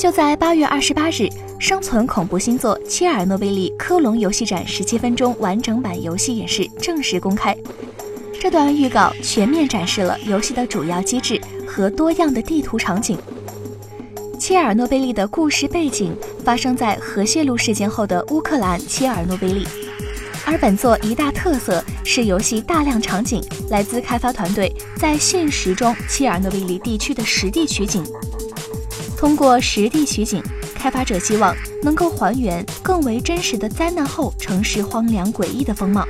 就在八月二十八日，生存恐怖新作《切尔诺贝利：科隆游戏展》十七分钟完整版游戏演示正式公开。这段预告全面展示了游戏的主要机制和多样的地图场景。切尔诺贝利的故事背景发生在核泄漏事件后的乌克兰切尔诺贝利，而本作一大特色是游戏大量场景来自开发团队在现实中切尔诺贝利地区的实地取景。通过实地取景，开发者希望能够还原更为真实的灾难后城市荒凉诡异的风貌。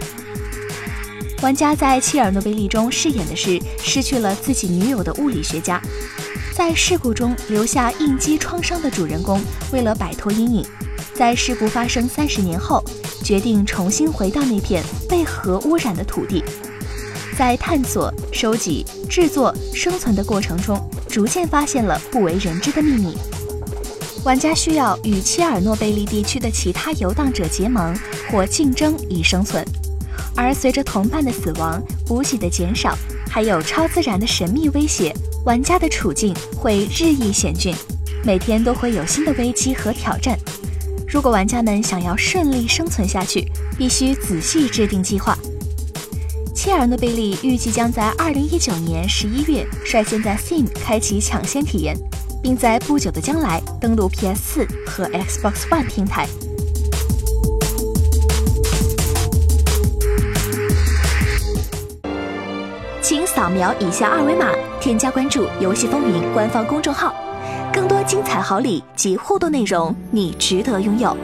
玩家在切尔诺贝利中饰演的是失去了自己女友的物理学家，在事故中留下应激创伤的主人公，为了摆脱阴影，在事故发生三十年后，决定重新回到那片被核污染的土地，在探索、收集、制作、生存的过程中，逐渐发现了不为人知的秘密。玩家需要与切尔诺贝利地区的其他游荡者结盟或竞争以生存。而随着同伴的死亡、补给的减少，还有超自然的神秘威胁，玩家的处境会日益险峻，每天都会有新的危机和挑战。如果玩家们想要顺利生存下去，必须仔细制定计划。切尔诺贝利预计将在二零一九年十一月率先在 Steam 开启抢先体验，并在不久的将来登陆 PS 四和 Xbox One 平台。请扫描以下二维码，添加关注“游戏风云”官方公众号，更多精彩好礼及互动内容，你值得拥有。